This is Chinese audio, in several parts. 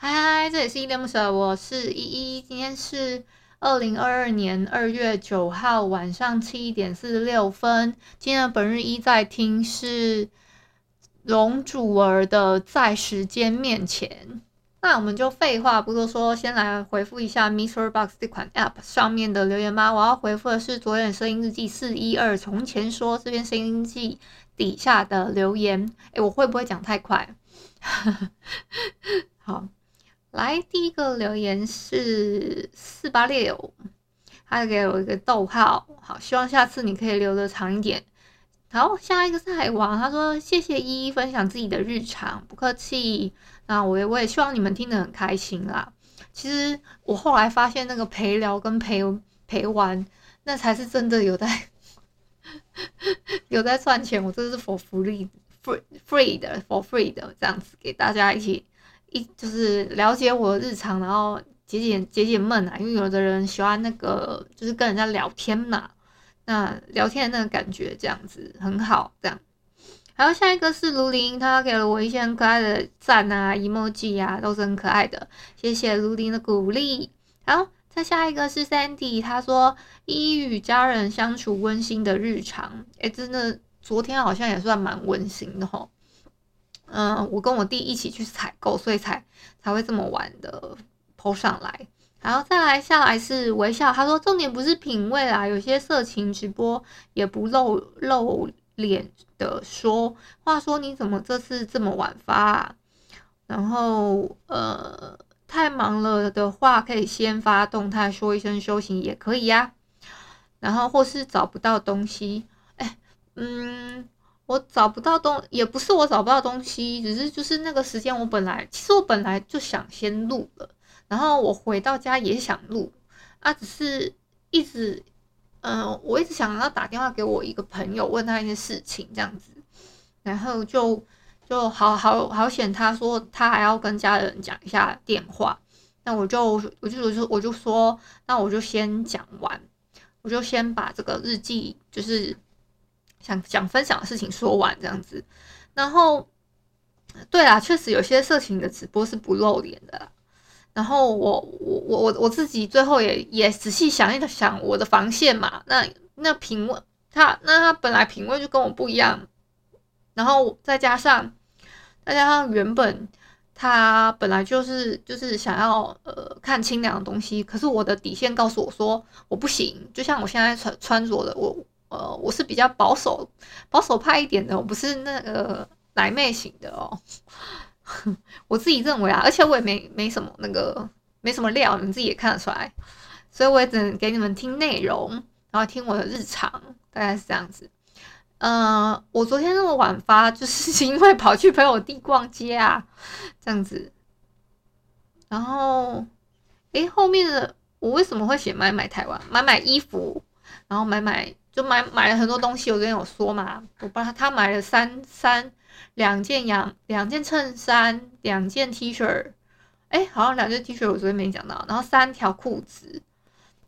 嗨嗨，这里是依依恋不舍，我是依依。今天是二零二二年二月九号晚上七点四十六分。今天的本日一在听是容祖儿的《在时间面前》。那我们就废话不多说，先来回复一下 Mister Box 这款 App 上面的留言吧。我要回复的是昨天声音日记四一二从前说这边声音日记底下的留言。诶，我会不会讲太快？好。来，第一个留言是四八六，他给我一个逗号，好，希望下次你可以留的长一点。好，下一个是海王，他说谢谢依依分享自己的日常，不客气。那我也我也希望你们听得很开心啦。其实我后来发现那个陪聊跟陪陪玩，那才是真的有在 有在赚钱。我这是 for free free free 的 for free 的这样子给大家一起。一就是了解我的日常，然后解解解解闷啊，因为有的人喜欢那个，就是跟人家聊天嘛，那聊天的那个感觉这样子很好，这样。还有下一个是卢林，他给了我一些很可爱的赞啊，emoji 啊，都是很可爱的，谢谢卢林的鼓励。好，再下一个是 Sandy，他说依依与家人相处温馨的日常，诶，真的昨天好像也算蛮温馨的吼。嗯，我跟我弟一起去采购，所以才才会这么晚的 po 上来。然后再来下来是微笑，他说重点不是品味啦，有些色情直播也不露露脸的说。话说你怎么这次这么晚发？然后呃，太忙了的话可以先发动态说一声休息也可以呀。然后或是找不到东西，哎，嗯。我找不到东，也不是我找不到东西，只是就是那个时间，我本来其实我本来就想先录了，然后我回到家也想录，啊，只是一直，嗯、我一直想要打电话给我一个朋友，问他一些事情这样子，然后就就好好好险，他说他还要跟家人讲一下电话，那我就我就我就我就说，那我就先讲完，我就先把这个日记就是。想想分享的事情说完这样子，然后，对啊，确实有些色情的直播是不露脸的。然后我我我我我自己最后也也仔细想一想我的防线嘛，那那品味他那他本来品味就跟我不一样，然后再加上再加上原本他本来就是就是想要呃看清凉的东西，可是我的底线告诉我说我不行，就像我现在穿穿着的我。呃，我是比较保守、保守派一点的，我不是那个奶妹型的哦。我自己认为啊，而且我也没没什么那个没什么料，你们自己也看得出来，所以我也只能给你们听内容，然后听我的日常，大概是这样子。呃，我昨天那么晚发，就是 因为跑去陪我弟逛街啊，这样子。然后，诶，后面的我为什么会写买买台湾，买买衣服，然后买买。就买买了很多东西，我昨天有说嘛，我帮他他买了三三两件洋两件衬衫，两件 T 恤，哎，好像两件 T 恤我昨天没讲到，然后三条裤子，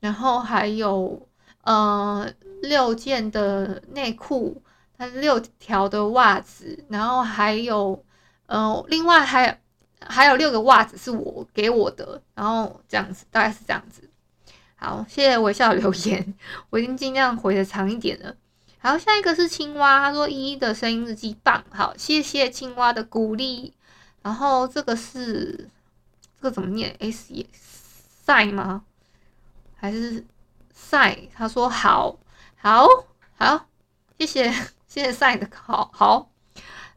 然后还有呃六件的内裤，它六条的袜子，然后还有呃另外还还有六个袜子是我给我的，然后这样子大概是这样子。好，谢谢微笑留言，我已经尽量回的长一点了。好，下一个是青蛙，他说依依的声音日记棒，好，谢谢青蛙的鼓励。然后这个是这个怎么念？S 赛吗？还是赛？他说好，好，好，谢谢，谢谢赛的好好。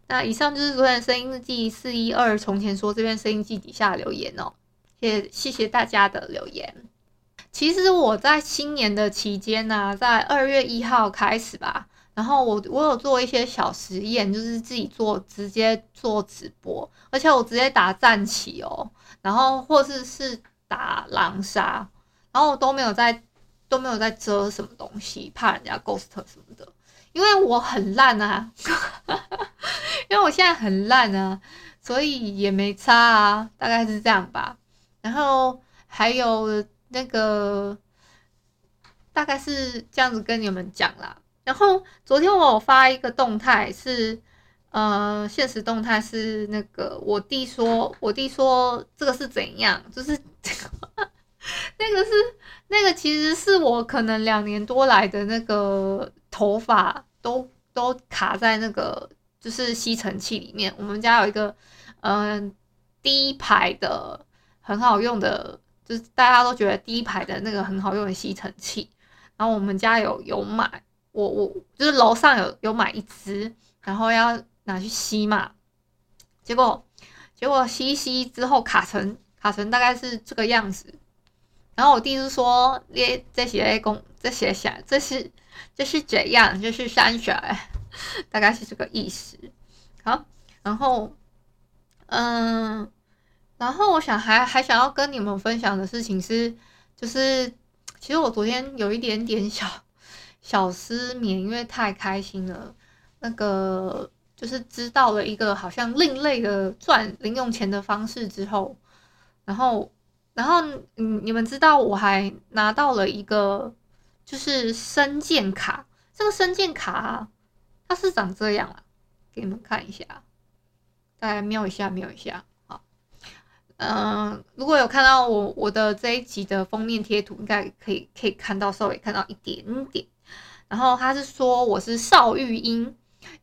那以上就是昨天声音日记四一二从前说这边声音记底下留言哦，谢谢谢大家的留言。其实我在新年的期间呢、在二月一号开始吧，然后我我有做一些小实验，就是自己做，直接做直播，而且我直接打战旗哦，然后或是是打狼杀，然后我都没有在都没有在遮什么东西，怕人家 ghost 什么的，因为我很烂啊，因为我现在很烂啊，所以也没差啊，大概是这样吧。然后还有。那个大概是这样子跟你们讲啦。然后昨天我有发一个动态，是呃，现实动态是那个我弟说，我弟说这个是怎样，就是 那个是那个其实是我可能两年多来的那个头发都都卡在那个就是吸尘器里面。我们家有一个嗯、呃、第一排的很好用的。就是大家都觉得第一排的那个很好用的吸尘器，然后我们家有有买，我我就是楼上有有买一支，然后要拿去吸嘛，结果结果吸一吸之后卡成卡成大概是这个样子，然后我弟是说，耶，这些工这些下这是这是怎样，这是山水，大概是这个意思。好，然后嗯。然后我想还还想要跟你们分享的事情是，就是其实我昨天有一点点小 小失眠，因为太开心了。那个就是知道了一个好像另类的赚零用钱的方式之后，然后然后嗯，你们知道我还拿到了一个就是声健卡，这个声健卡啊，它是长这样啊，给你们看一下，大家瞄一下瞄一下。嗯，如果有看到我我的这一集的封面贴图，应该可以可以看到稍微看到一点点。然后他是说我是少育音，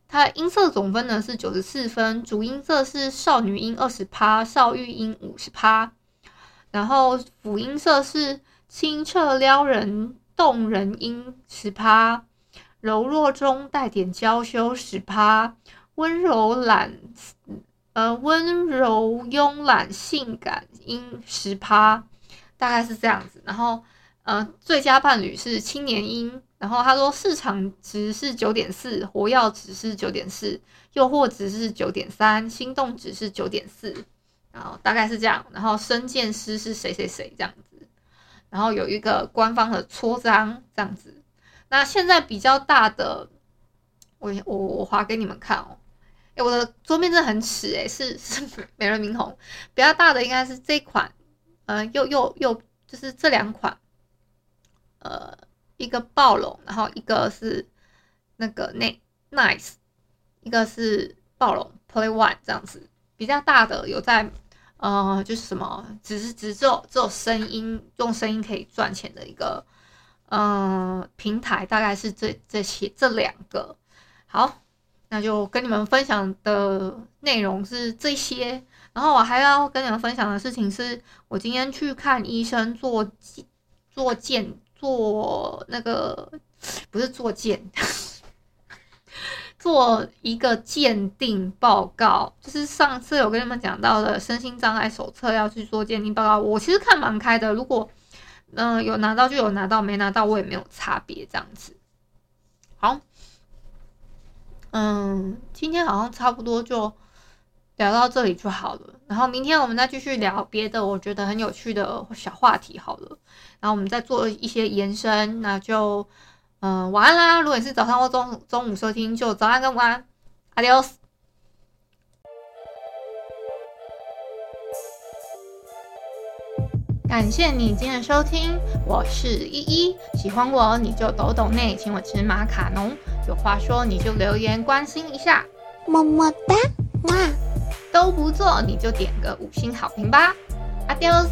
他音色总分呢是九十四分，主音色是少女音二十趴，少育音五十趴。然后辅音色是清澈撩人动人音十趴，柔弱中带点娇羞十趴，温柔懒。呃，温柔慵懒性感音十趴，大概是这样子。然后，呃，最佳伴侣是青年音。然后他说市场值是九点四，活跃值是九点四，诱惑值是九点三，心动值是九点四。然后大概是这样。然后声健师是谁谁谁这样子。然后有一个官方的戳章这样子。那现在比较大的，我我我划给你们看哦。我的桌面真的很尺诶，是是美人明红，比较大的应该是这款，呃，又又又就是这两款，呃，一个暴龙，然后一个是那个那 nice，一个是暴龙 play one 这样子，比较大的有在，呃，就是什么，只是只做只有声音，用声音可以赚钱的一个，嗯、平台，大概是这这些这两个，好。那就跟你们分享的内容是这些，然后我还要跟你们分享的事情是，我今天去看医生做做鉴做那个不是做鉴，做一个鉴定报告，就是上次有跟你们讲到的身心障碍手册要去做鉴定报告，我其实看蛮开的，如果嗯、有拿到就有拿到，没拿到我也没有差别这样子，好。嗯，今天好像差不多就聊到这里就好了。然后明天我们再继续聊别的，我觉得很有趣的小话题好了。然后我们再做一些延伸，那就嗯晚安啦。如果你是早上或中中午收听，就早安跟晚安，Adios。感谢你今天的收听，我是依依。喜欢我你就抖抖内，请我吃马卡龙。有话说你就留言关心一下，么么哒，哇，都不做你就点个五星好评吧，Adios。